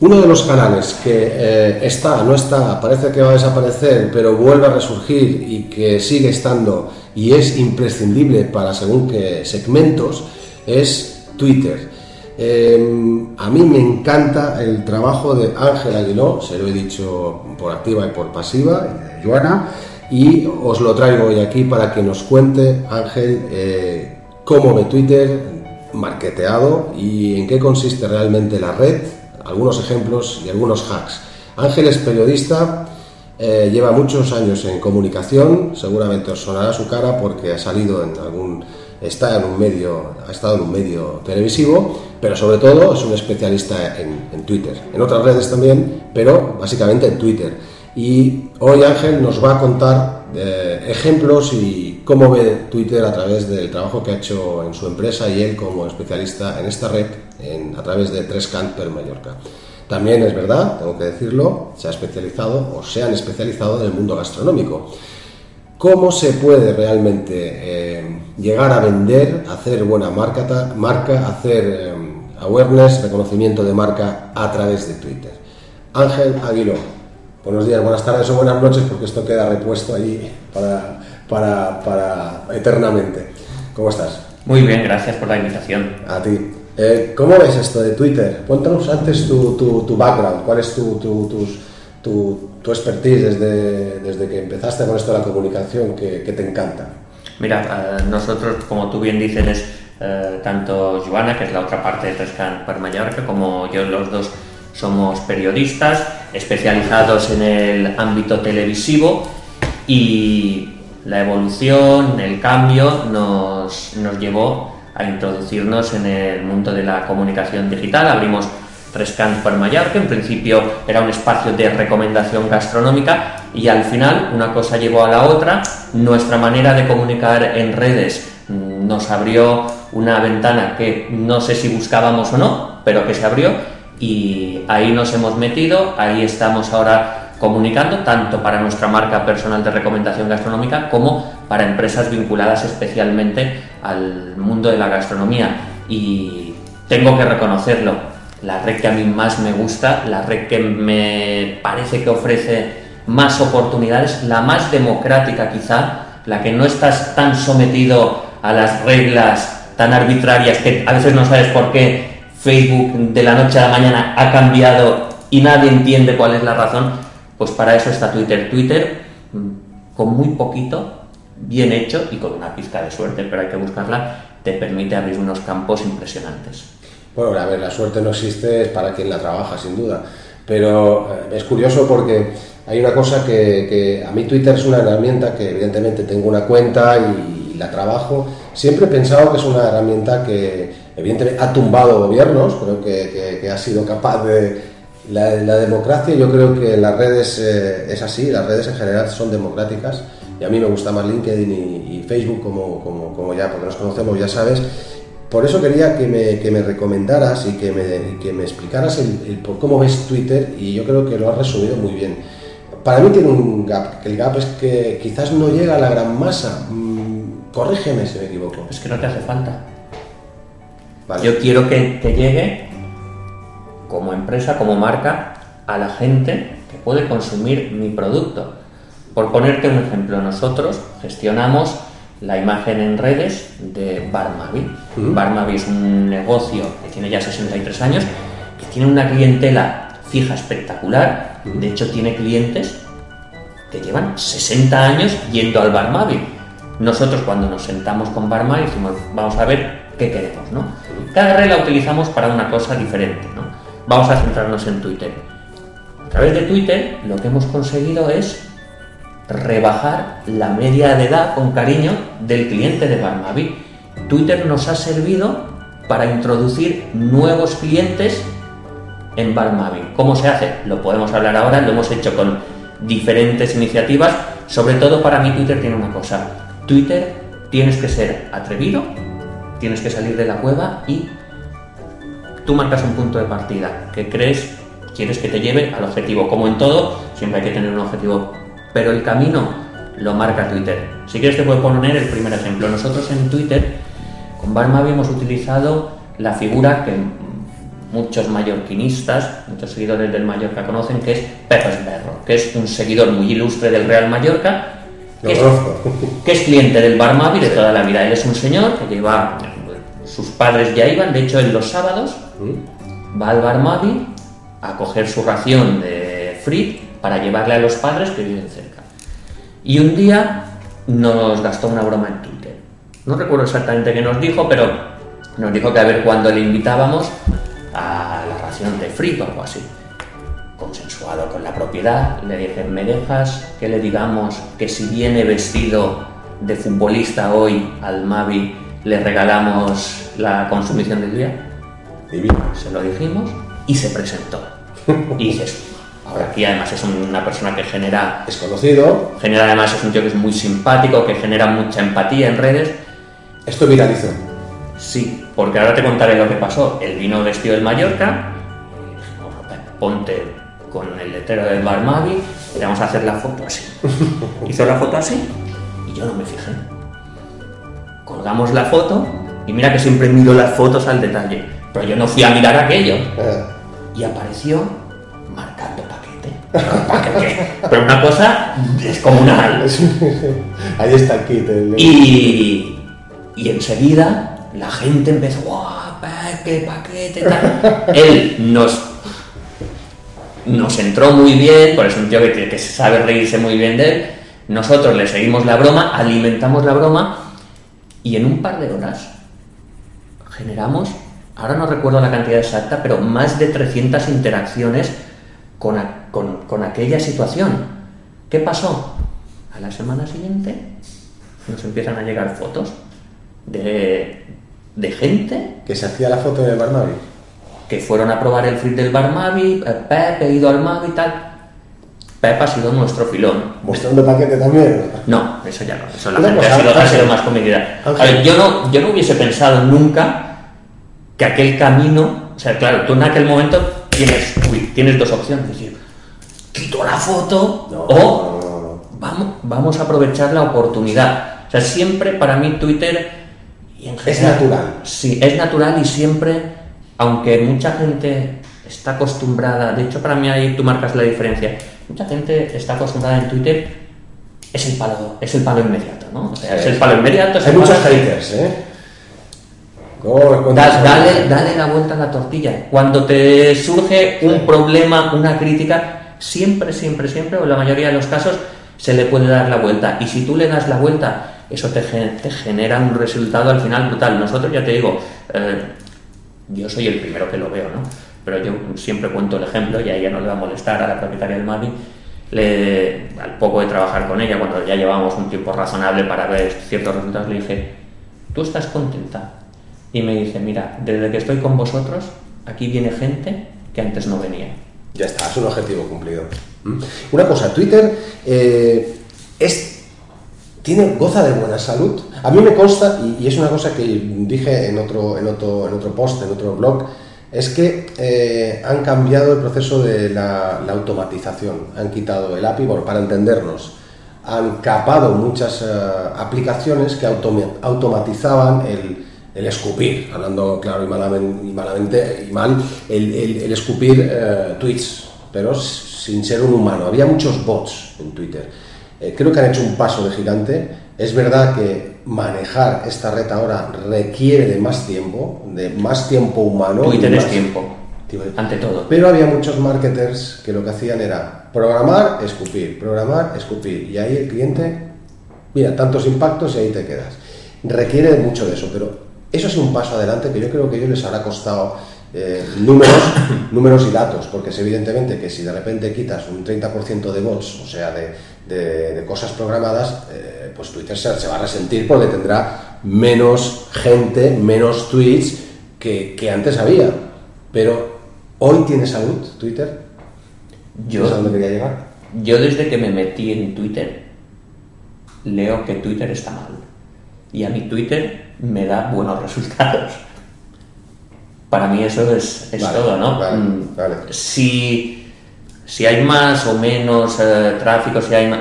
Uno de los canales que eh, está, no está, parece que va a desaparecer, pero vuelve a resurgir y que sigue estando y es imprescindible para según qué segmentos, es Twitter. Eh, a mí me encanta el trabajo de Ángel Aguiló, se lo he dicho por activa y por pasiva, y de Joana, y os lo traigo hoy aquí para que nos cuente Ángel eh, cómo ve Twitter marketeado y en qué consiste realmente la red algunos ejemplos y algunos hacks. Ángel es periodista, eh, lleva muchos años en comunicación, seguramente os sonará su cara porque ha salido en algún, está en un medio, ha estado en un medio televisivo, pero sobre todo es un especialista en, Twitter, en otras redes también, pero básicamente en Twitter. Y hoy Ángel nos va a contar eh, ejemplos y cómo ve Twitter a través del trabajo que ha hecho en su empresa y él como especialista en esta red a través de Tres per Mallorca. También es verdad, tengo que decirlo, se ha especializado o se han especializado en el mundo gastronómico. ¿Cómo se puede realmente eh, llegar a vender, hacer buena marca, marca hacer eh, awareness, reconocimiento de marca a través de Twitter? Ángel Aguiló, buenos días, buenas tardes o buenas noches, porque esto queda repuesto allí para, para, para eternamente. ¿Cómo estás? Muy bien, gracias por la invitación. A ti. Eh, ¿Cómo ves esto de Twitter? Cuéntanos antes tu, tu, background, cuál es tu, tu, tu expertise desde, desde, que empezaste con esto de la comunicación que, que te encanta. Mira, eh, nosotros, como tú bien dices, eh, tanto Joana, que es la otra parte de Trescan para Mallorca, como yo, los dos somos periodistas especializados en el ámbito televisivo y la evolución, el cambio nos, nos llevó a introducirnos en el mundo de la comunicación digital. Abrimos Rescans por Mallorca, en principio era un espacio de recomendación gastronómica y al final una cosa llevó a la otra. Nuestra manera de comunicar en redes nos abrió una ventana que no sé si buscábamos o no, pero que se abrió y ahí nos hemos metido, ahí estamos ahora comunicando tanto para nuestra marca personal de recomendación gastronómica como para empresas vinculadas especialmente al mundo de la gastronomía. Y tengo que reconocerlo, la red que a mí más me gusta, la red que me parece que ofrece más oportunidades, la más democrática quizá, la que no estás tan sometido a las reglas tan arbitrarias que a veces no sabes por qué Facebook de la noche a la mañana ha cambiado y nadie entiende cuál es la razón pues para eso está Twitter. Twitter, mm, con muy poquito, bien hecho y con una pizca de suerte, pero hay que buscarla, te permite abrir unos campos impresionantes. Bueno, a ver, la suerte no existe, es para quien la trabaja, sin duda. Pero eh, es curioso porque hay una cosa que, a mí Twitter es una herramienta que evidentemente tengo una cuenta y, la trabajo. Siempre he pensado que es una herramienta que evidentemente ha tumbado gobiernos, creo que ha sido capaz de, la, democracia yo creo que las redes eh, es así, las redes en general son democráticas y a mí me gusta más LinkedIn y, Facebook como, como, como, ya, porque nos conocemos, ya sabes. Por eso quería que me, que me recomendaras y que me, que me explicaras el, por cómo ves Twitter y yo creo que lo has resumido muy bien. Para mí tiene un gap, que el gap es que quizás no llega a la gran masa. Mm, corrígeme si me equivoco. Es que no te hace falta. Yo quiero que, que llegue como empresa, como marca, a la gente que puede consumir mi producto. Por ponerte un ejemplo, nosotros gestionamos la imagen en redes de Barmavi. Barmavi es un negocio que tiene ya 63 años, que tiene una clientela fija espectacular. De hecho, tiene clientes que llevan 60 años yendo al Barmavi. Nosotros cuando nos sentamos con Barmavi decimos, vamos a ver qué queremos, ¿no? Cada red la utilizamos para una cosa diferente, ¿no? Vamos a centrarnos en Twitter. A través de Twitter lo que hemos conseguido es rebajar la media de edad con cariño del cliente de Barmavi. Twitter nos ha servido para introducir nuevos clientes en Barmavi. ¿Cómo se hace? Lo podemos hablar ahora, lo hemos hecho con diferentes iniciativas. Sobre todo para mí Twitter tiene una cosa. Twitter tienes que ser atrevido, tienes que salir de la cueva y tú marcas un punto de partida que crees, quieres que te lleve al objetivo. Como en todo, siempre hay que tener un objetivo, pero el camino lo marca Twitter. Si quieres te puedo poner el primer ejemplo. Nosotros en Twitter, con Barmavi hemos utilizado la figura que muchos mallorquinistas, muchos seguidores del Mallorca conocen, que es Pepe Berro, que es un seguidor muy ilustre del Real Mallorca, que, es, que es, cliente del Barmavi de toda la vida. Él es un señor que lleva, sus padres ya iban, de hecho en los sábados va al Barmavi a coger su ración de frit para llevarle a los padres que viven cerca. Y un día nos gastó una broma en Twitter. No recuerdo exactamente qué nos dijo, pero nos dijo que a ver cuándo le invitábamos a la ración de frito o algo así. Consensuado con la propiedad, le dije, ¿me dejas que le digamos que si viene vestido de futbolista hoy al Mavi le regalamos la consumición del día? Se lo dijimos y se presentó. Y dices, ahora aquí además es una persona que genera... Es conocido. Genera además, es un tío que es muy simpático, que genera mucha empatía en redes. Esto viralizó. Sí, porque ahora te contaré lo que pasó. Él vino vestido del Mallorca, ponte con el letrero del Bar Mavi y vamos a hacer la foto así. Hizo la foto así y yo no me fijé. Colgamos la foto y mira que siempre miro las fotos al detalle, pero yo no fui a mirar aquello. Eh. Y apareció marcando paquete. Pero una cosa descomunal. Ahí está el kit. Y, y enseguida la gente empezó, ¡guau! ¡Paquete, paquete! Tal. Él nos, nos entró muy bien, por eso es un tío que, que sabe reírse muy bien de él. Nosotros le seguimos la broma, alimentamos la broma y en un par de horas generamos, ahora no recuerdo la cantidad exacta, pero más de 300 interacciones con, con, con aquella situación. ¿Qué pasó? A la semana siguiente nos empiezan a llegar fotos de, de gente. Que se hacía la foto del Barmavi. Que fueron a probar el frit del Barmavi, eh, Pep, he ido al Mavi y tal. Pep ha sido nuestro filón. ¿Mostrando paquete también? No, eso ya no. Eso la gente ha, sido, ha sido, más comedida. A ver, yo no, yo no hubiese pensado nunca que aquel camino. O sea, claro, tú en aquel momento tienes, uy, tienes dos opciones. Es decir, quito la foto No, o no, no, vamos, vamos a aprovechar la oportunidad. O sea, siempre para mí Twitter y en Es general- natural. Sí, es natural y siempre, aunque mucha gente está acostumbrada, de hecho para mí ahí tú marcas la diferencia, mucha gente está acostumbrada en Twitter, es el palo, es el palo inmediato, ¿no? O sea, es el palo inmediato. es Hay muchos haters, ¿eh? Da- dale, dale la vuelta a la tortilla. Cuando te surge un problema, una crítica, siempre, siempre, siempre, o en la mayoría de los casos, se le puede dar la vuelta. Y si tú le das la vuelta, eso te, te genera un resultado al final brutal. Nosotros, ya te digo, eh, yo soy el primero que lo veo, ¿no? Pero yo siempre cuento el ejemplo y a ella no le va a molestar a la propietaria del Mavi. Le, al poco de trabajar con ella, cuando ya llevamos un tiempo razonable para ver ciertos resultados, le dije, ¿tú estás contenta? Y me dice, mira, desde que estoy con vosotros, aquí viene gente que antes no venía. Ya está, es un objetivo cumplido. ¿Mm? Una cosa, Twitter eh, es, tiene, goza de buena salud. A mí me consta, y, es una cosa que dije en otro, en, otro, en otro post, en otro blog, es que eh, han cambiado el proceso de la, automatización. Han quitado el API, bueno, para entendernos. Han capado muchas eh, aplicaciones que automa- automatizaban el, el escupir, hablando claro y malamente, y malamente y mal, el, el- el escupir eh, tweets, pero sin ser un humano. Había muchos bots en Twitter. Eh, creo que han hecho un paso de gigante. Es verdad que manejar esta red ahora requiere de más tiempo, de más tiempo humano. Twitter y es más- tiempo. ante todo. Pero había muchos marketers que lo que hacían era programar, escupir, programar, escupir. Y ahí el cliente, mira, tantos impactos y ahí te quedas. Requiere mucho de eso, pero eso es un paso adelante que yo creo que a ellos les habrá costado eh, números, números y datos, porque es evidentemente que si de repente quitas un 30% de bots, o sea, de, cosas programadas, eh, pues Twitter se, va a resentir porque tendrá menos gente, menos tweets que, que antes había. Pero hoy tiene salud Twitter. Yo, ¿Sabes a dónde quería llegar? Yo desde que me metí en Twitter leo que Twitter está mal. Y a mi Twitter me da buenos resultados. Para mí eso es, todo, ¿no? Mm, si, si hay más o menos eh, tráfico, si hay más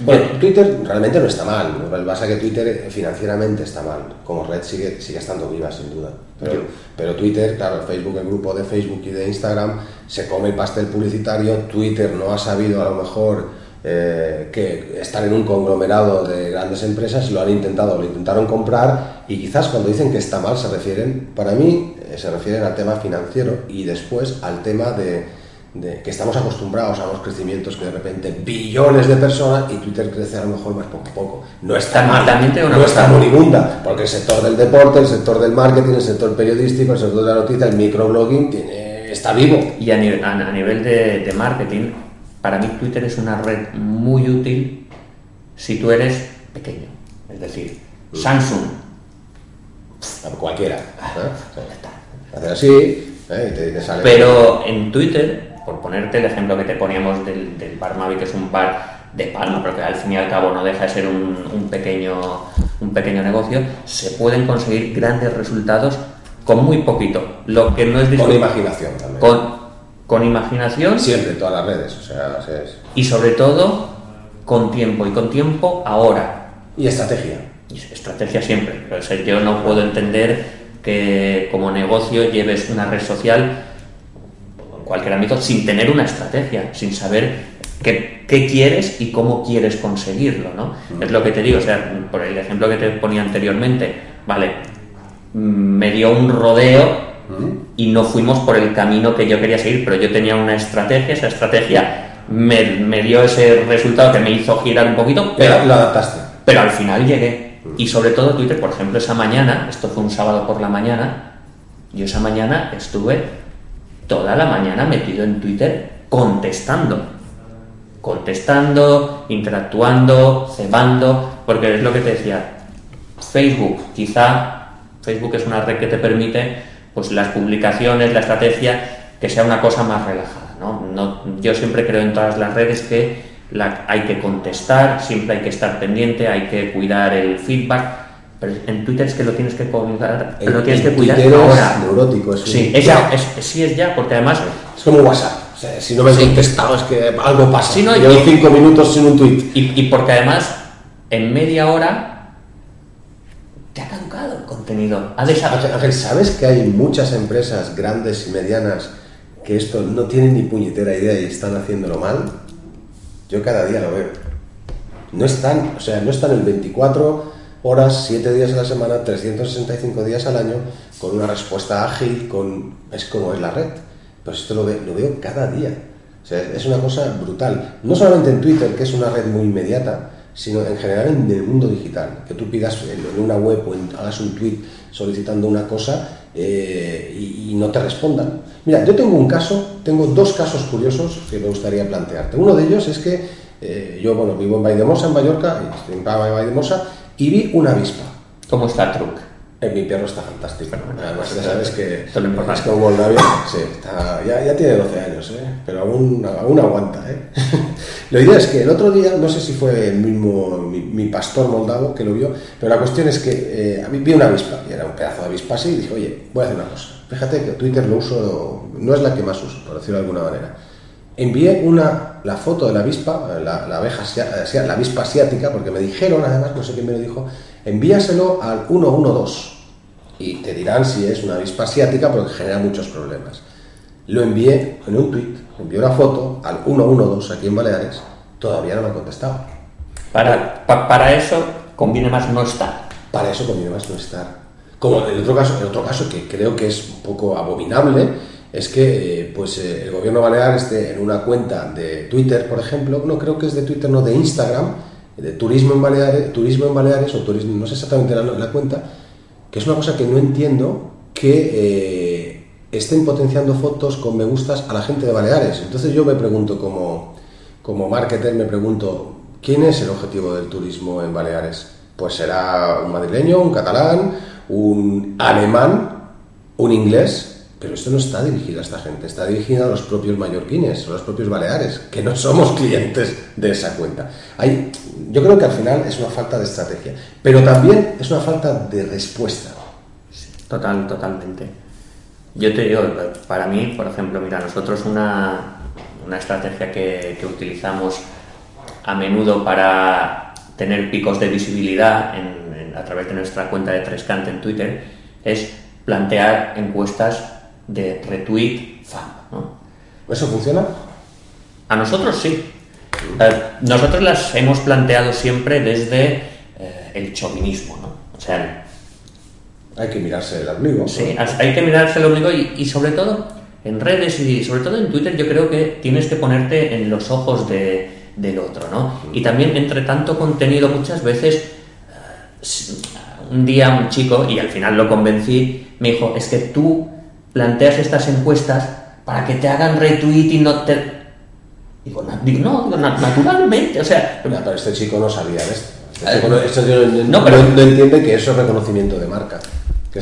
bueno, Twitter realmente no está mal. Lo que pasa es que Twitter financieramente está mal. Como red sigue, sigue estando viva, sin duda. Pero, pero Twitter, claro, Facebook, el grupo de Facebook y de Instagram, se come el pastel publicitario. Twitter no ha sabido a lo mejor eh, que estar en un conglomerado de grandes empresas, lo han intentado, lo intentaron comprar y quizás cuando dicen que está mal se refieren, para mí, eh, se refieren al tema financiero y después al tema de de que estamos acostumbrados a los crecimientos que de repente billones de personas y Twitter crece a lo mejor más poco a poco. No está mal, no está moribunda, porque el sector del deporte, el sector del marketing, el sector periodístico, el sector de la noticia, el microblogging tiene, está vivo. Y a nivel, a nivel de, de marketing, para mí Twitter es una red muy útil si tú eres pequeño, es decir, mm. Samsung. Cualquiera. Hacer así, ¿eh? sale Pero en Twitter por ponerte el ejemplo que te poníamos del, del bar Mavi, que es un bar de palma, pero que al fin y al cabo no deja de ser un, pequeño, un pequeño negocio, se pueden conseguir grandes resultados con muy poquito. Lo que no es Con imaginación también. Con, con imaginación. Siempre, todas las redes, o sea, Y sobre todo, con tiempo, y con tiempo ahora. Y estrategia. estrategia siempre. yo no puedo entender que como negocio lleves una red social cualquier ámbito sin tener una estrategia, sin saber qué, quieres y cómo quieres conseguirlo, ¿no? Es lo que te digo, o sea, por el ejemplo que te ponía anteriormente, vale, me dio un rodeo y no fuimos por el camino que yo quería seguir, pero yo tenía una estrategia, esa estrategia me, dio ese resultado que me hizo girar un poquito, pero lo adaptaste. Pero al final llegué. Y sobre todo Twitter, por ejemplo, esa mañana, esto fue un sábado por la mañana, yo esa mañana estuve toda la mañana metido en Twitter contestando. Contestando, interactuando, cebando, porque es lo que te decía. Facebook, quizá Facebook es una red que te permite pues las publicaciones, la estrategia, que sea una cosa más relajada. ¿no? yo siempre creo en todas las redes que la, hay que contestar, siempre hay que estar pendiente, hay que cuidar el feedback, pero en Twitter es que lo tienes que cuidar, pero lo tienes que cuidar ahora. Es neurótico, es sí, es ya, es, sí es ya, porque además... Es como WhatsApp. Si no me sí. contestado es que algo pasa. Sí, no, Llevo cinco minutos sin un tweet. Y, y, porque además, en media hora, desaparecido. Ángel, ¿sabes que hay muchas empresas grandes y medianas que esto no tienen ni puñetera idea y están haciéndolo mal? Yo cada día lo veo. No están, o sea, no están el 24 horas, 7 días a la semana, 365 días al año, con una respuesta ágil, con... es como es la red. Pues esto lo, lo veo cada día. O sea, es una cosa brutal. No solamente en Twitter, que es una red muy inmediata, sino en general en el mundo digital. Que tú pidas en una web o hagas un tweet solicitando una cosa eh, y, no te respondan. Mira, yo tengo un caso, tengo dos casos curiosos que me gustaría plantearte. Uno de ellos es que eh, yo, bueno, vivo en Vaidemosa, en Mallorca, en y vi una avispa. ¿Cómo está? Eh, mi perro está fantástico. Además, ya sabes que es como Moldavia. Sí, ya, ya, tiene 12 años, ¿eh? pero aún, aún aguanta. ¿eh? la idea es que el otro día, no sé si fue el mismo, mi, pastor moldavo que lo vio, pero la cuestión es que eh, vi una avispa, y era un pedazo de avispa así, y dije, oye, voy a hacer una cosa. Fíjate que Twitter lo uso, no es la que más uso, por decirlo de alguna manera envié una, la foto de la avispa, la, la, abeja, eh, la avispa asiática, porque me dijeron, además, no sé quién me lo dijo, envíaselo al 112 y te dirán si es una avispa asiática porque genera muchos problemas. Lo envié en un tweet, envié una foto al 112 aquí en Baleares, todavía no me ha contestado. Para, para eso conviene más no estar. Para eso conviene más no estar. Como en otro caso, en otro caso que creo que es un poco abominable, es que eh, pues eh, el gobierno balear esté en una cuenta de Twitter, por ejemplo, no creo que es de Twitter, no de Instagram, de turismo en Baleares, turismo en Baleares o turismo, no sé exactamente la, la cuenta, que es una cosa que no entiendo que eh, estén potenciando fotos con me gustas a la gente de Baleares. Entonces yo me pregunto como, como marketer, me pregunto, ¿quién es el objetivo del turismo en Baleares? Pues será un madrileño, un catalán, un alemán, un inglés, pero esto no está dirigido a esta gente, está dirigido a los propios mallorquines, a los propios baleares, que no somos clientes de esa cuenta. Hay, yo creo que al final es una falta de estrategia, pero también es una falta de respuesta. Total, totalmente. Yo te digo, para mí, por ejemplo, mira, nosotros una, una estrategia que, utilizamos a menudo para tener picos de visibilidad a través de nuestra cuenta de Trescant en Twitter es plantear encuestas de retweet fan. ¿no? ¿Eso funciona? A nosotros sí. Eh, nosotros las hemos planteado siempre desde eh, el chauvinismo. ¿no? O sea, hay que mirarse el ombligo. Sí, hay que mirarse el ombligo y, y, sobre todo en redes y sobre todo en Twitter yo creo que tienes que ponerte en los ojos de, del otro, ¿no? Y también entre tanto contenido muchas veces eh, un día un chico, y al final lo convencí, me dijo, es que tú planteas estas encuestas para que te hagan retweet y no te... Digo, no, digo, no, naturalmente, o sea... Pero este chico no sabía de esto. Este chico no, este no, pero, no, entiende que eso es reconocimiento de marca.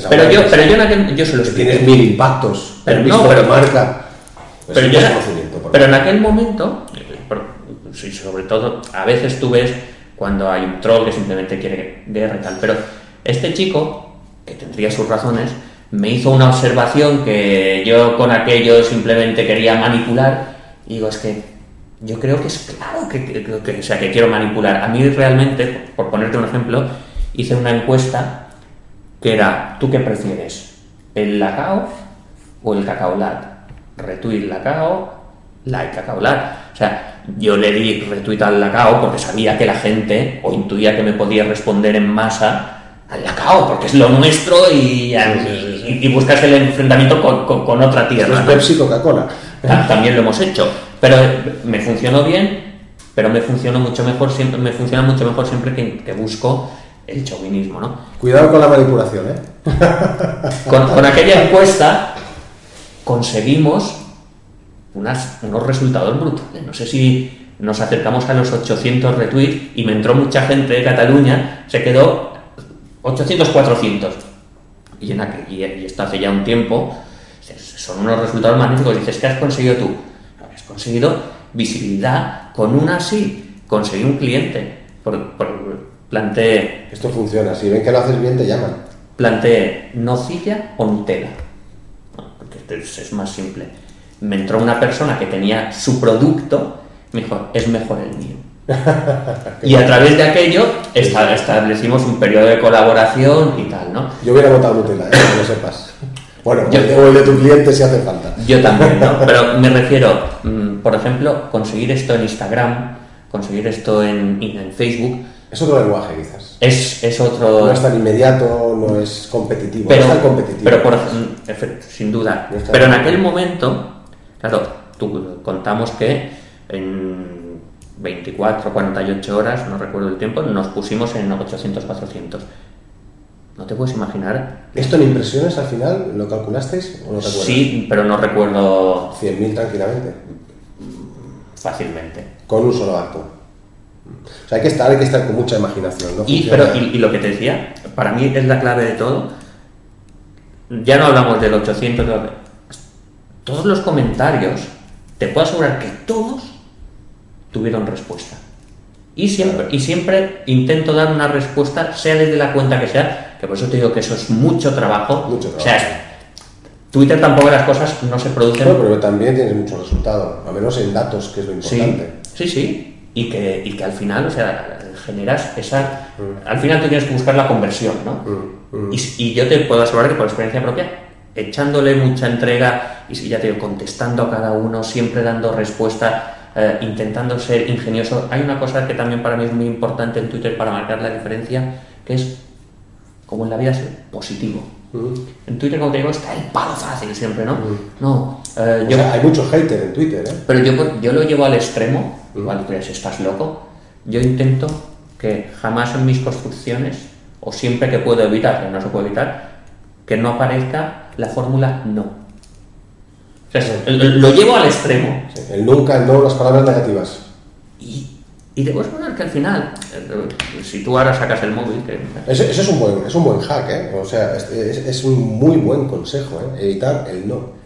pero yo, pero yo, en aquel, yo se lo expliqué. Tienes mil impactos. Pero no, pero, de marca. Pues pero, yo, pero en aquel momento, sobre todo, a veces tú ves cuando hay un troll que simplemente quiere guerra y tal, pero este chico, que tendría sus razones, me hizo una observación que yo con aquello simplemente quería manipular y digo, es que yo creo que es claro que, que, que, o sea, que quiero manipular. A mí realmente, por ponerte un ejemplo, hice una encuesta que era, ¿tú qué prefieres? ¿El lacao o el cacaolat? Retweet lacao, like cacaolat. O sea, yo le di retweet al lacao porque sabía que la gente, o intuía que me podía responder en masa, al lacao, porque es lo nuestro y, y, y buscas el enfrentamiento con, con, con otra tierra. Es Pepsi Coca-Cola. También lo hemos hecho. Pero me funcionó bien, pero me funcionó mucho mejor siempre, me funciona mucho mejor siempre que, que busco el chauvinismo, ¿no? Cuidado con la manipulación, ¿eh? Con, con aquella encuesta conseguimos unas, unos resultados brutales. No sé si nos acercamos a los 800 retweets y me entró mucha gente de Cataluña, se quedó 800, 400. Y, en aquel, y, y esto hace ya un tiempo, son unos resultados magníficos. Dices, ¿qué has conseguido tú? Has conseguido visibilidad. Con una sí, conseguí un cliente. Por, por, planteé... Esto funciona, si ven que lo haces bien te llaman. Planteé nocilla o Nutella. Es más simple. Me entró una persona que tenía su producto, me dijo, es mejor el mío. y a través de aquello establecimos un periodo de colaboración y tal, ¿no? Yo hubiera votado Nutella, ¿eh? que lo sepas. Bueno, yo, o el de tu cliente si hace falta. Yo también, ¿no? Pero me refiero, por ejemplo, conseguir esto en Instagram, conseguir esto en, en Facebook. Es otro lenguaje, quizás. Es, es otro... No es tan inmediato, no es competitivo. Pero, no es tan competitivo. Pero, por, sin duda. No pero en aquel momento, claro, tú, contamos que en 24, 48 horas, no recuerdo el tiempo, nos pusimos en 800, 400. No te puedes imaginar. ¿Esto en impresiones al final lo calculasteis o no te acuerdas? Sí, pero no recuerdo. 100.000 tranquilamente. Fácilmente. Con un solo acto. O sea, hay que estar, hay que estar con mucha imaginación. ¿no? Y, pero, y, y, lo que te decía, para mí es la clave de todo. Ya no hablamos del 800, todos los comentarios, te puedo asegurar que todos tuvieron respuesta. Y siempre, y siempre intento dar una respuesta, sea desde la cuenta que sea, que por eso te digo que eso es mucho trabajo. Mucho trabajo. O sea, Twitter tampoco las cosas no se producen. No, pero también tienes mucho resultado, al menos en datos, que es lo importante. Sí, sí, sí. Y que, y que al final, o sea, generas esa. Mm. Al final tú tienes que buscar la conversión, ¿no? Mm, mm. Y, y, yo te puedo asegurar que por experiencia propia, echándole mucha entrega y ya te digo, contestando a cada uno, siempre dando respuesta eh, intentando ser ingenioso. Hay una cosa que también para mí es muy importante en Twitter para marcar la diferencia, que es, como en la vida, ser positivo. En Twitter, como te digo, está el palo fácil siempre, ¿no? No. eh, O yo, sea, hay mucho hater en Twitter, ¿eh? pero yo, yo lo llevo al extremo, igual tú dices, estás loco. Yo intento que jamás en mis construcciones, o siempre que puedo evitar, que no se puede evitar, que no aparezca la fórmula no. O sea, es- lo llevo al extremo. Sí, El nunca, el no, las palabras negativas. Y, y te puedes poner que al final, eh, si tú ahora sacas el móvil, que Ese, ese es, un buen, es un buen hack, ¿eh? O sea, es, es- es un muy buen consejo, ¿eh? Evitar el no.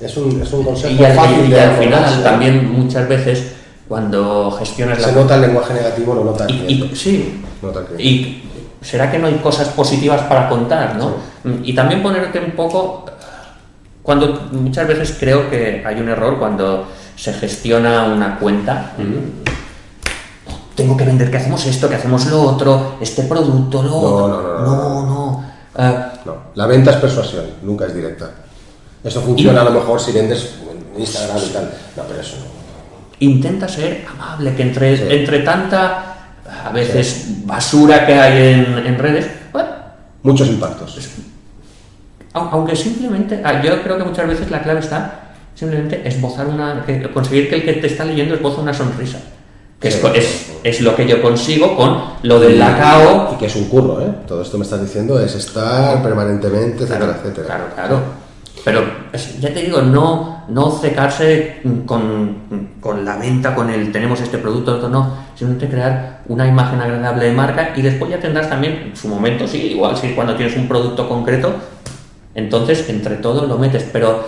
Es un, es un consejo y fácil y de al final también muchas veces cuando gestionas Se la... nota el lenguaje negativo, lo nota el Y, cliente. y- sí, Nota el cliente. y será que no hay cosas positivas para contar, ¿no? Y también ponerte un poco... Cuando muchas veces creo que hay un error cuando se gestiona una cuenta. Tengo que vender que hacemos esto, que hacemos lo otro, este producto, lo No, otro. no, no, no, no. no. No, la venta es persuasión, nunca es directa. Eso funciona a lo mejor si vendes en Instagram y tal. No, pero eso no. intenta ser amable, que entre, entre tanta, a veces, basura que hay en, en redes, bueno, Muchos impactos. Aunque simplemente, ah, yo creo que muchas veces la clave está simplemente esbozar una, conseguir que el que te está leyendo esboce una sonrisa, que es lo que yo consigo con lo del lacao. Y que es un curro, ¿eh? Todo esto me estás diciendo es estar permanentemente, etcétera, etcétera. Claro, claro. Pero ya te digo, no, no cecarse con, con la venta, con el tenemos este producto, otro no, simplemente crear una imagen agradable de marca y después ya tendrás también, en su momento, sí, igual, sí, cuando tienes un producto concreto, entonces entre todos lo metes, pero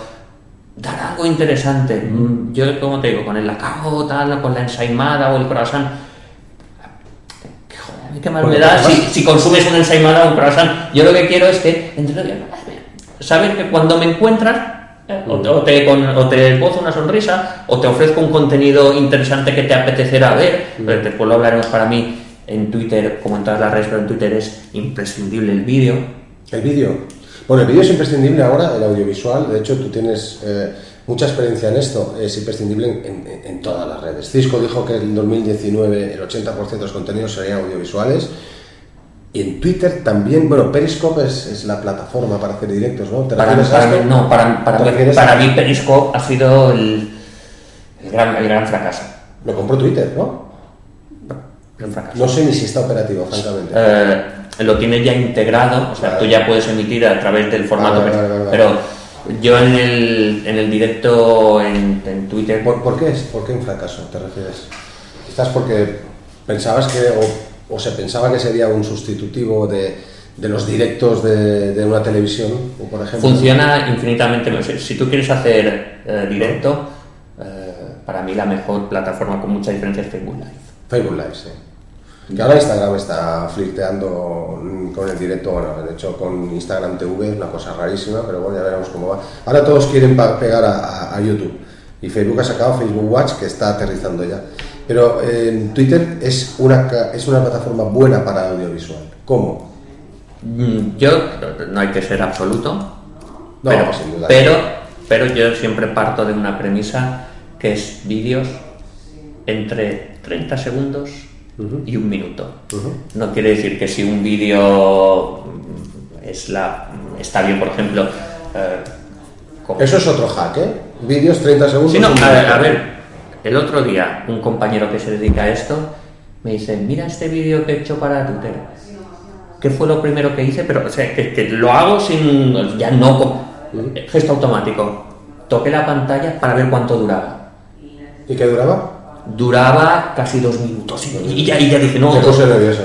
dar algo interesante. Mm, Yo, como te digo, con el lacao, tal, con la ensaimada o el croissant, joder, ¿qué Porque me da si, si consumes una ensaimada o un croissant? Yo lo que quiero es que entre saber que cuando me encuentras, o, te- o te, con- o te una sonrisa, o te ofrezco un contenido interesante que te apetecerá ver, pero después lo hablaremos para mí en Twitter, como en todas las redes, pero en Twitter es imprescindible el vídeo. El vídeo. Bueno, el vídeo es imprescindible ahora, el audiovisual. De hecho, tú tienes eh, mucha experiencia en esto. Es imprescindible en, en- en todas las redes. Cisco dijo que en 2019 el 80% de los contenidos serían audiovisuales. Y en Twitter también, bueno, Periscope es, es la plataforma para hacer directos, ¿no? ¿Te Para, para mí, no, para, para ¿Te mí, para mí Periscope ha sido el, el gran, el gran fracaso. Lo compró Twitter, ¿no? El fracaso. No sé ni si está operativo, francamente. Eh, lo tienes ya integrado, o sea, Vale. tú ya puedes emitir a través del formato. Vale, vale. Pero yo en el, en el directo en, en Twitter, ¿Por, por qué es? ¿Por qué un fracaso te refieres? Quizás porque pensabas que, o, o se pensaba que sería un sustitutivo de, de los directos de, de una televisión, o por ejemplo. funciona infinitamente mejor. Si- Si tú quieres hacer eh, directo, eh, para mí la mejor plataforma con mucha diferencia es Facebook Live. Facebook Live, sí. Que ahora Instagram está flirteando con el directo, bueno, de hecho con Instagram TV, una cosa rarísima, pero bueno, ya veremos cómo va. Ahora todos quieren pegar a, a- a YouTube y Facebook ha sacado Facebook Watch que está aterrizando ya. Pero eh, Twitter es una, es una plataforma buena para audiovisual. ¿Cómo? Mm, Yo, no hay que ser absoluto, No, pero, sin duda. pero, pero yo siempre parto de una premisa que es vídeos entre 30 segundos y un minuto. No quiere decir que si un vídeo mm, es la, está bien, por ejemplo, eh, Eso es otro hack, ¿eh? Vídeos 30 segundos. Sí, no, un a ver, minuto. a ver, el otro día un compañero que se dedica a esto me dice, mira este vídeo que he hecho para Twitter. ¿Qué fue lo primero que hice? Pero, o sea, que, que lo hago sin, ya no, con gesto automático. Toqué la pantalla para ver cuánto duraba. ¿Y qué duraba? Duraba casi dos minutos y, y ya, y ya dije, no, Me dos- puse nervioso.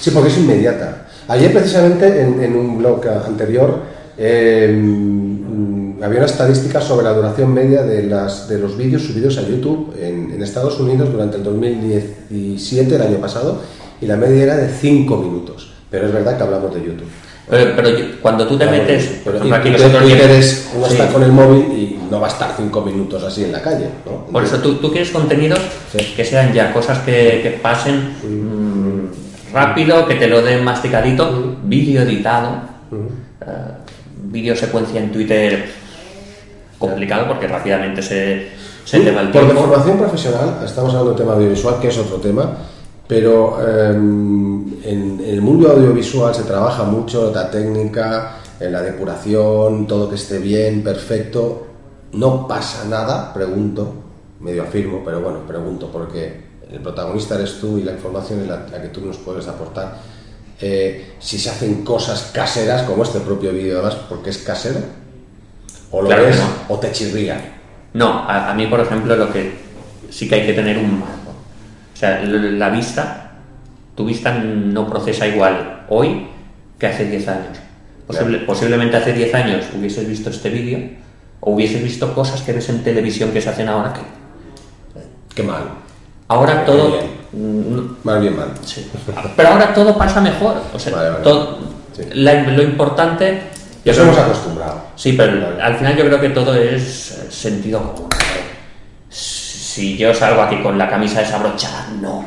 Sí, porque es inmediata. Ayer precisamente en, en un blog anterior eh, mm, había una estadística sobre la duración media de, las, de los vídeos subidos a YouTube en, en Estados Unidos durante el 2017, el año pasado, y la media era de 5 minutos. Pero es verdad que hablamos de YouTube. Pero, pero yo- cuando tú te metes, por Pero ejemplo, aquí nosotros Twitter que- es, uno Sí. está con el móvil y no va a estar 5 minutos así en la calle. ¿no? Por eso tú, tú quieres contenidos Sí. que sean ya cosas que, que pasen mm, rápido, que te lo den masticadito, vídeo editado, eh, vídeo secuencia en Twitter complicado porque rápidamente se, se te va el Por tiempo. formación profesional, estamos hablando de tema audiovisual, que es otro tema, pero eh, en, en el mundo audiovisual se trabaja mucho la técnica, en la depuración, todo que esté bien, perfecto. No pasa nada, pregunto, medio afirmo, pero bueno, pregunto, porque el protagonista eres tú y la información es la, la que tú nos puedes aportar. Eh, si se hacen cosas caseras, como este propio vídeo, además, porque es casero, o lo Claro ves, no. o te chirría. No, a, a mí, por ejemplo, lo que sí que hay que tener un. O sea, la vista, tu vista no procesa igual hoy que hace 10 años. Posible- posiblemente hace 10 años hubieses visto este vídeo o hubieses visto cosas que ves en televisión que se hacen ahora que Qué mal, ahora todo Bien. mal bien mal. sí. pero ahora todo pasa mejor o sea Vale, vale. todo- Sí. la- lo importante Nos hemos acostumbrado. Sí, pero al final yo creo que todo es eh, sentido común. Si yo salgo aquí con la camisa desabrochada, no.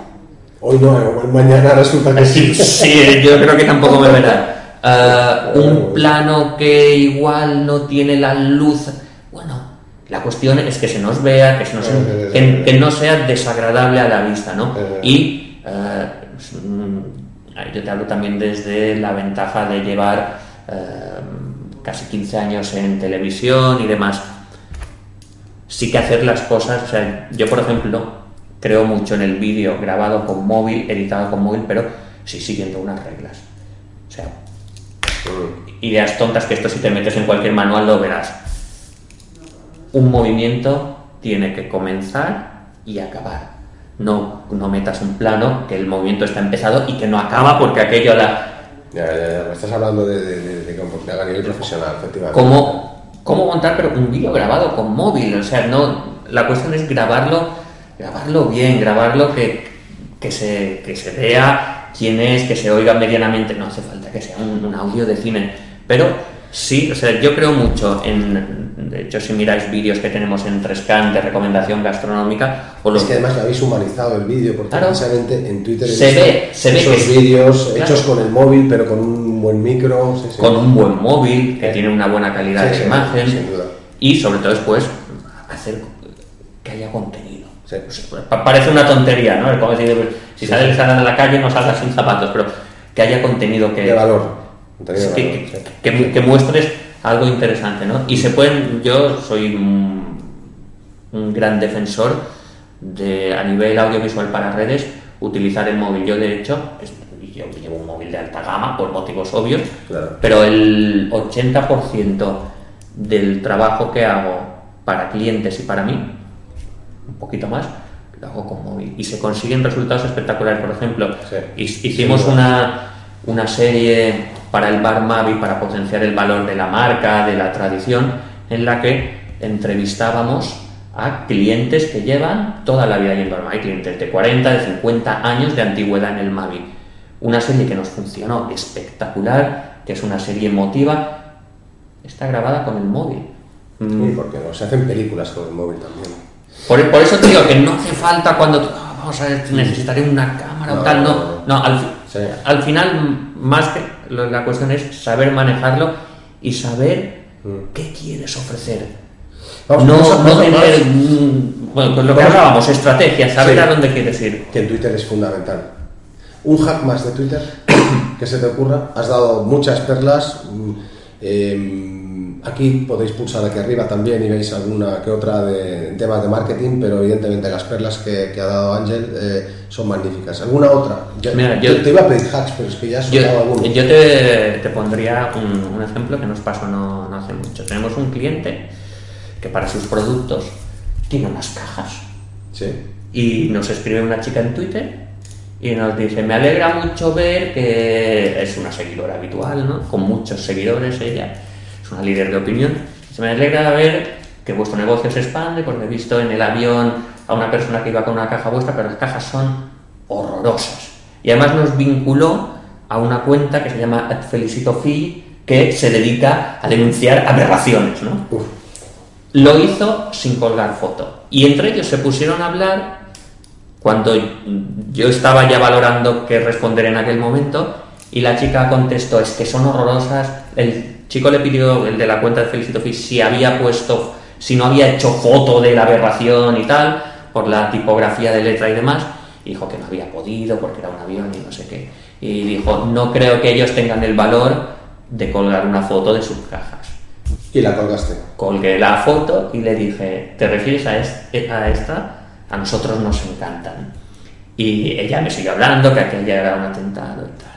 Hoy no, igual mañana resulta que sí. Sí, yo creo que tampoco me verá. Eh, un plano que igual no tiene la luz. Bueno, la cuestión es que se nos vea, que, se nos- Eh, que- que no sea desagradable a la vista, ¿no? Eh. Y eh, yo te hablo también desde la ventaja de llevar eh, casi 15 años en televisión y demás. Sí que hacer las cosas, o sea, yo por ejemplo creo mucho en el vídeo grabado con móvil, editado con móvil, pero sí siguiendo unas reglas. O sea, ideas tontas que esto si te metes en cualquier manual lo verás. Un movimiento tiene que comenzar y acabar. No, no metas un plano que el movimiento está empezado y que no acaba porque aquello la, Ya, ya, ya, estás hablando de, de, de a nivel profesional, efectivamente. cómo, cómo montar pero un vídeo grabado con móvil. O sea, no, la cuestión es grabarlo, grabarlo bien, grabarlo que, que, se, que se vea quién es, que se oiga medianamente. No hace falta que sea un, un audio de cine, pero sí, o sea, yo creo mucho en, de hecho, si miráis vídeos que tenemos en 3Can de recomendación gastronómica, o los Es que además habéis humanizado el vídeo, porque Claro. precisamente en Twitter Se ve- se ve esos vídeos Claro. hechos con el móvil, pero con un buen micro. sí, sí. con un buen móvil que tiene una buena calidad Sí, de sí, imagen sin duda. y sobre todo después hacer que haya contenido. Parece una tontería, ¿no? Como decir, si sales a la calle no salgas sin zapatos, pero que haya contenido que, De valor. que muestres algo interesante, ¿no? Y se pueden, yo soy un, un gran defensor de a nivel audiovisual para redes utilizar el móvil. Yo de hecho, yo llevo un móvil de alta gama por motivos obvios, Claro. pero el 80% del trabajo que hago para clientes y para mí, un poquito más, lo hago con móvil. Y se consiguen resultados espectaculares. Por ejemplo, Sí. hi- hicimos duda. una, una serie para el bar Mavi para potenciar el valor de la marca, de la tradición, en la que entrevistábamos a clientes que llevan toda la vida yendo al Mavi, clientes de 40, de 50 años de antigüedad en el Mavi. Una serie que nos funcionó espectacular, que es una serie emotiva, está grabada con el móvil. Mm, Sí, porque no se hacen películas con el móvil también. por, por eso te digo que no hace falta cuando "Ah, vamos a ver, necesitaré una cámara No, o tal, no. no, No, al, Sí. al final, más que la cuestión es saber manejarlo y saber Mm. qué quieres ofrecer. Vamos, no vamos a- no tener, bueno, pues lo que hablábamos, estrategia, saber Sí. a dónde quieres ir. Que en Twitter es fundamental. Un hack más de Twitter que se te ocurra. Has dado muchas perlas. mm, eh, aquí podéis pulsar aquí arriba también y veis alguna que otra de temas de marketing, pero evidentemente las perlas que, que ha dado Ángel eh, son magníficas. ¿Alguna otra? Ya- Mira, yo- te iba a pedir hacks, pero es que ya has Yo, alguno. yo te, te pondría un, un ejemplo que nos pasó no, no hace mucho. Tenemos un cliente que para sus productos tiene unas cajas Sí. y nos escribe una chica en Twitter y nos dice, me alegra mucho ver que es una seguidora habitual, ¿no? Con muchos seguidores ella, es una líder de opinión. Dice, me alegra ver que vuestro negocio se expande porque he visto en el avión a una persona que iba con una caja vuestra, pero las cajas son horrorosas. Y además nos vinculó a una cuenta que se llama @felicitofi que se dedica a denunciar aberraciones, ¿no? Uf. Lo hizo sin colgar foto. Y entre ellos se pusieron a hablar cuando yo estaba ya valorando qué responder en aquel momento y la chica contestó, es que son horrorosas. El chico le pidió, el de la cuenta de Felicito Fish, si había puesto, si no había hecho foto de la aberración y tal, por la tipografía de letra y demás. Y dijo que no había podido porque era un avión y no sé qué. Y dijo, no creo que ellos tengan el valor de colgar una foto de sus cajas. Y la colgaste. Colgué la foto y le dije, ¿te refieres a, este- a esta? A nosotros nos encantan. Y ella me siguió hablando que aquella era un atentado y tal.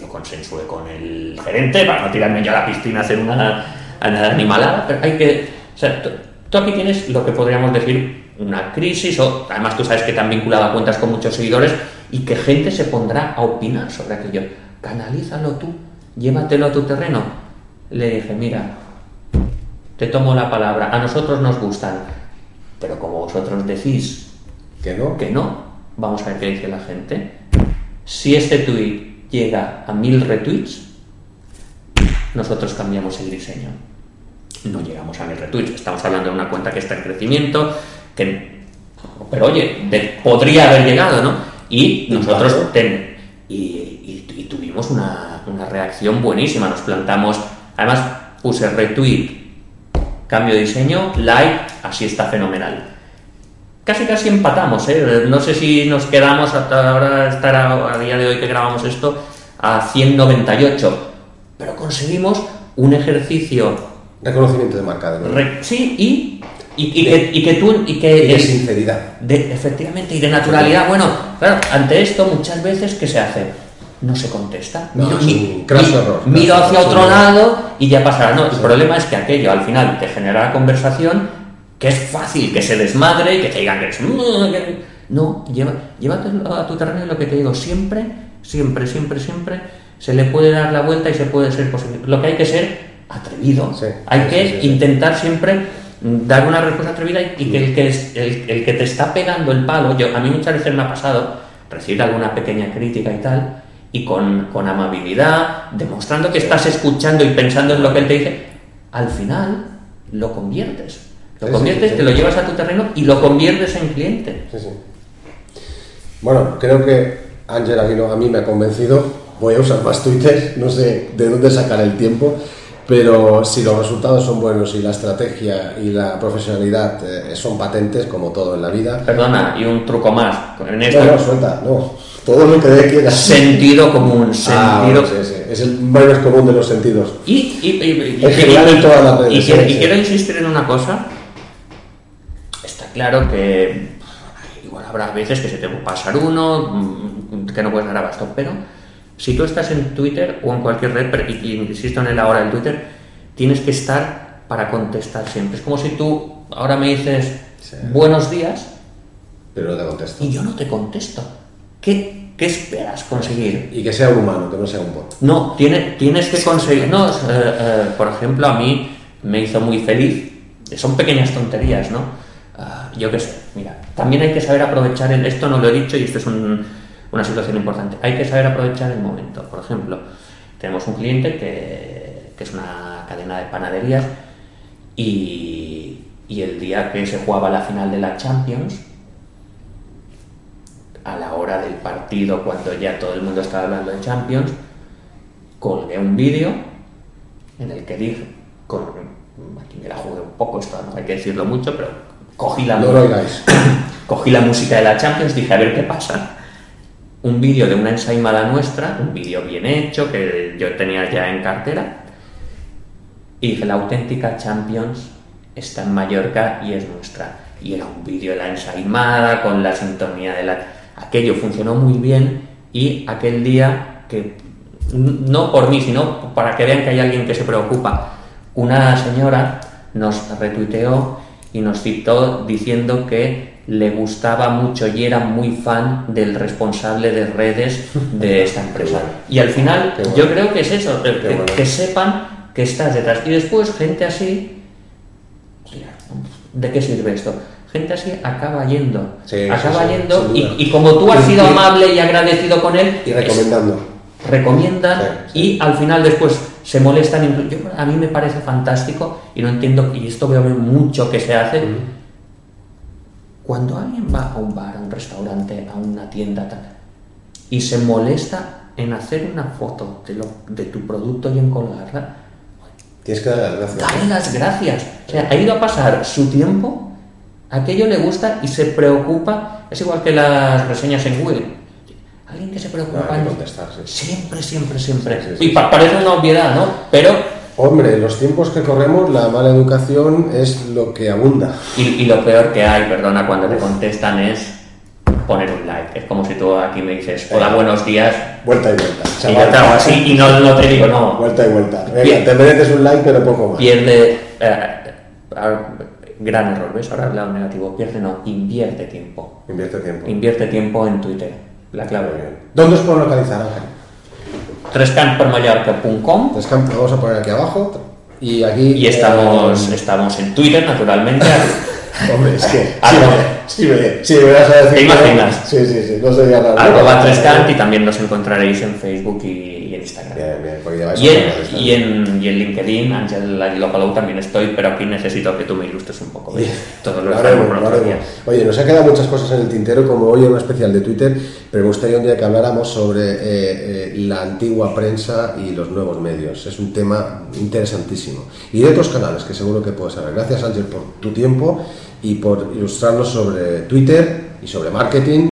Lo consensué con el gerente para no tirarme yo a la piscina a hacer una, una animalada, pero hay que... O sea, tú, tú aquí tienes lo que podríamos decir una crisis, o además tú sabes que te han vinculado a cuentas con muchos seguidores y que gente se pondrá a opinar sobre aquello. Canalízalo tú, llévatelo a tu terreno. Le dije, mira, te tomo la palabra, a nosotros nos gustan, pero como vosotros decís ¿Que no? que no, vamos a ver qué dice la gente. Si este tweet llega a mil retweets, nosotros cambiamos el diseño. No llegamos a mil retweets, estamos hablando de una cuenta que está en crecimiento, que, pero oye, de- podría haber llegado, ¿no? Y nosotros ten- y, y- y tuvimos una, una reacción buenísima, nos plantamos, además puse retweet, cambio de diseño, like, así está fenomenal. Casi casi empatamos, ¿eh? no sé si nos quedamos hasta ahora estar a, día de hoy que grabamos esto a 198, pero conseguimos un ejercicio Reconocimiento de marca, de re- sí y, y, y que, y que tú y que Y de sinceridad. de- efectivamente y de naturalidad. Bueno, claro, ante esto muchas veces ¿qué se hace? No se contesta. No, Miro- mi- mi- error, Miro hacia error, otro lado y ya pasará. No, el problema es que aquello al final te genera conversación que es fácil que se desmadre y que te digan que es... que- No, lleva, llévatelo a tu terreno y lo que te digo, siempre, siempre, siempre, siempre se le puede dar la vuelta y se puede ser positivo. Lo que hay que ser atrevido. Sí, hay sí, que sí, intentar siempre mm, dar una respuesta atrevida y, y que, el que, es- el, el que te está pegando el palo, yo, a mí muchas veces me ha pasado recibir alguna pequeña crítica y tal, y con, con amabilidad, demostrando que estás escuchando y pensando en lo que él te dice, al final lo conviertes. Lo Sí, conviertes, sí, te lo llevas a tu terreno y lo conviertes en cliente. Sí, sí. Bueno, creo que Ángel Aguino a mí me ha convencido. Voy a usar más Twitter, no sé de dónde sacar el tiempo, pero si los resultados son buenos y la estrategia y la profesionalidad eh, son patentes, como todo en la vida. Perdona, y un truco más. En No, no, suelta, no. Todo lo que quieras. sentido común, Ah, sentido sí, sí. Es el más común de los sentidos. Y, y, y- y- y quiero insistir en una cosa. Claro que igual habrá veces que se te va a pasar uno, mm, que no puedes dar abasto, pero si tú estás en Twitter o en cualquier red, y, y insisto en el ahora del Twitter, tienes que estar para contestar siempre. Es como si tú ahora me dices Sí. buenos días Pero no te contesto. y yo no te contesto. ¿Qué, qué esperas conseguir? Y que sea un humano, que no sea un bot. No, tiene, tienes que conseguir. No, eh, eh, por ejemplo, a mí me hizo muy feliz. Son pequeñas tonterías, ¿no? Yo qué sé, mira, también hay que saber aprovechar el. Esto no lo he dicho y esto es un- una situación importante. Hay que saber aprovechar el momento. Por ejemplo, tenemos un cliente que, es una cadena de panaderías y, y el día que se jugaba la final de la Champions, a la hora del partido, cuando ya todo el mundo estaba hablando de Champions, colgué un vídeo en el que dije, con, aquí me la jugué un poco, esto no hay que decirlo mucho, pero cogí la, No cogí la música de la Champions, dije a ver qué pasa. Un vídeo de una ensaimada nuestra, un vídeo bien hecho que yo tenía ya en cartera, y dije, la auténtica Champions está en Mallorca y es nuestra. Y era un vídeo de la ensaimada con la sintonía de la... Aquello funcionó muy bien y aquel día que, no por mí, sino para que vean que hay alguien que se preocupa, una señora nos retuiteó y nos citó diciendo que le gustaba mucho y era muy fan del responsable de redes de esta empresa. Y al final bueno. yo creo que es eso, que, bueno. que sepan que estás detrás. Y después gente así, ¿de qué sirve esto? Gente así acaba yendo, Sí, acaba sí, yendo y, como tú has sido amable y agradecido con él, Y es- recomendando. recomiendan Sí, sí. y al final después se molestan. inclu- Yo, a mí me parece fantástico y no entiendo, y esto veo mucho que se hace. Cuando alguien va a un bar, a un restaurante, a una tienda tal, y se molesta en hacer una foto de, lo- de tu producto y en colgarla, Tienes que dar las gracias. dale las gracias. O sea, ha ido a pasar su tiempo, aquello le gusta y se preocupa. Es igual que las reseñas en Google. Alguien que se preocupa. Siempre, siempre, siempre. Sí, sí, y pa- parece una obviedad, ¿no? Pero, Hombre, en los tiempos que corremos, la mala educación es lo que abunda. y, y lo peor que hay, perdona, cuando te contestan es poner un like. Es como si tú aquí me dices, hola, buenos días, Vuelta y vuelta. y yo te hago así y no, no te digo, no. Vuelta y vuelta. Venga, te mereces un like, pero poco más. Pierde. eh, ah, gran error, ¿ves? Ahora he hablado negativo. Pierde, no, invierte tiempo. Invierte tiempo. Invierte tiempo en Twitter. La clave. Bien. ¿Dónde os puedo localizar, Ángel? trescamppermallorca.com Descamp- Vamos a poner aquí abajo. Y aquí. y estamos, eh, estamos en Twitter, naturalmente. Hombre, es que. Sí, sí, me, vas a decir. ¿Te imaginas? Sí, sí, sí, no sería raro. arroba trescant y también nos encontraréis en Facebook y, Instagram. Bien, bien, Y en, y, en, y en LinkedIn, Ángel Aguiló Palau también estoy, pero aquí necesito que tú me ilustres un poco. Todo lo haremos, lo haremos. Oye, nos ha quedado muchas cosas en el tintero, como hoy en un especial de Twitter, pero me gustaría un día que habláramos sobre eh, eh, la antigua prensa y los nuevos medios. Es un tema interesantísimo. Y de otros canales que seguro que puedes saber. Gracias, Ángel, por tu tiempo y por ilustrarnos sobre Twitter y sobre marketing.